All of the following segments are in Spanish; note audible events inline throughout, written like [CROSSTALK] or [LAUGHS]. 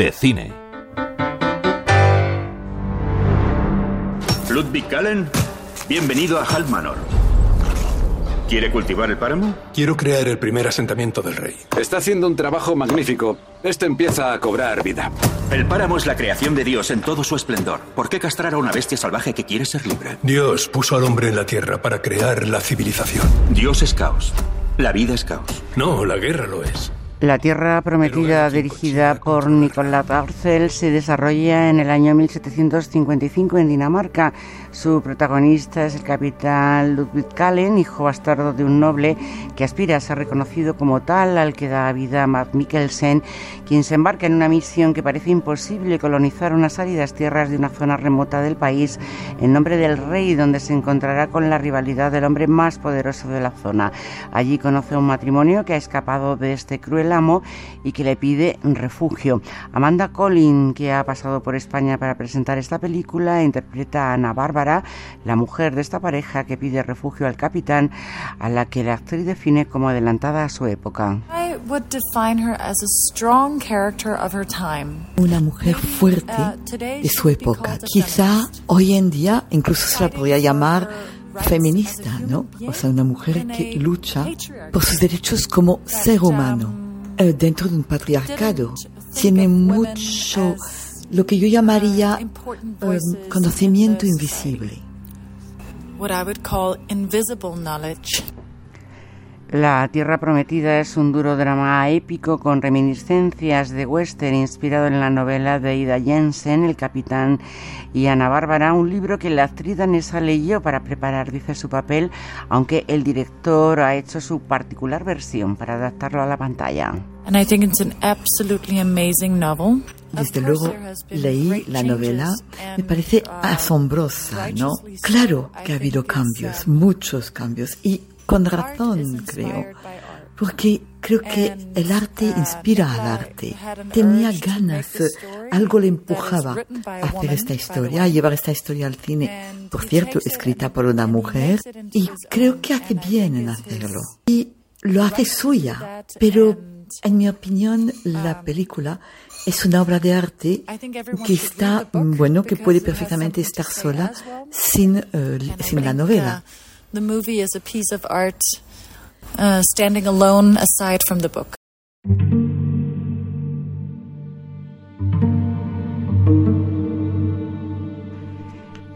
de cine. Ludwig Kallen, bienvenido a Hal Manor. ¿Quiere cultivar el páramo? Quiero crear el primer asentamiento del rey. Está haciendo un trabajo magnífico. Esto empieza a cobrar vida. El páramo es la creación de Dios en todo su esplendor. ¿Por qué castrar a una bestia salvaje que quiere ser libre? Dios puso al hombre en la tierra para crear la civilización. Dios es caos. La vida es caos. No, la guerra lo es. La Tierra Prometida, dirigida por Nicolás Arcel, se desarrolla en el año 1755 en Dinamarca. Su protagonista es el capitán Ludwig Kallen, hijo bastardo de un noble que aspira a ser reconocido como tal, al que da vida Matt Mikkelsen, quien se embarca en una misión que parece imposible, colonizar unas áridas tierras de una zona remota del país en nombre del rey, donde se encontrará con la rivalidad del hombre más poderoso de la zona. Allí conoce un matrimonio que ha escapado de este cruel amo y que le pide refugio. Amanda Collin, que ha pasado por España para presentar esta película, interpreta a Ana Bárbara, la mujer de esta pareja que pide refugio al capitán, a la que la actriz define como adelantada a su época. Una mujer fuerte de su época. Quizá hoy en día incluso se la podría llamar feminista, ¿no? O sea, una mujer que lucha por sus derechos como ser humano eh, dentro de un patriarcado. Tiene mucho lo que yo llamaría eh, conocimiento invisible. La Tierra Prometida es un duro drama épico con reminiscencias de western inspirado en la novela de Ida Jensen, El Capitán y Ana Bárbara, un libro que la actriz danesa leyó para preparar, dice, su papel, aunque el director ha hecho su particular versión para adaptarlo a la pantalla. Desde luego leí la novela, me parece asombrosa, ¿no? Claro que ha habido cambios, muchos cambios, y con razón, creo, porque creo que el arte inspira al arte. Tenía ganas, algo le empujaba a hacer esta historia, a llevar esta historia al cine, por cierto, escrita por una mujer, y creo que hace bien en hacerlo. Y lo hace suya, pero en mi opinión la película es una obra de arte que está, bueno, que puede perfectamente estar sola sin, eh, sin la novela. The movie is a piece of art uh, standing alone aside from the book.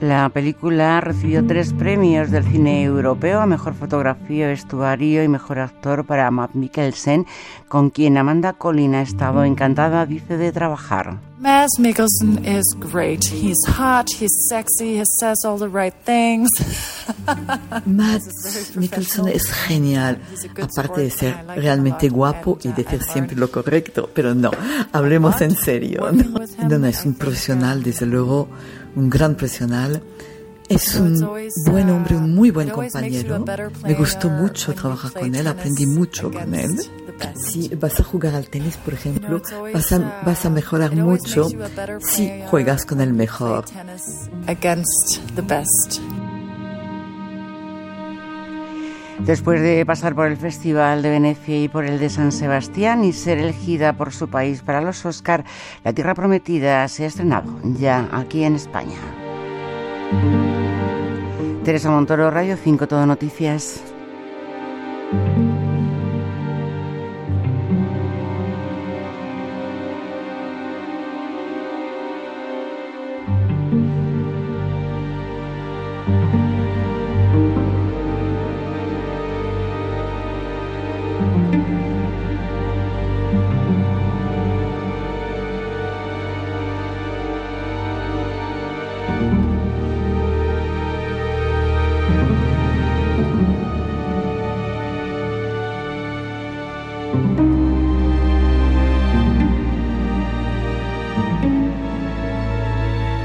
La película recibió tres premios del cine europeo a mejor fotografía, vestuario y mejor actor para Matt Mikkelsen, con quien Amanda Collin ha estado encantada, dice, de trabajar. Matt Mikkelsen is great. He's hot, he's sexy, he says all the right things. [LAUGHS] Matt Mikkelsen es genial, aparte de ser realmente guapo y decir siempre lo correcto, pero no, hablemos en serio. No, no, no es un profesional, desde luego un gran profesional. Es un buen hombre, un muy buen compañero. Me gustó mucho trabajar con él, aprendí mucho con él. Si vas a jugar al tenis, por ejemplo, vas a, vas a mejorar mucho si juegas con el mejor. Después de pasar por el Festival de Venecia y por el de San Sebastián y ser elegida por su país para los Oscar, La Tierra Prometida se ha estrenado ya aquí en España. Teresa Montoro, Radio 5, Todo Noticias.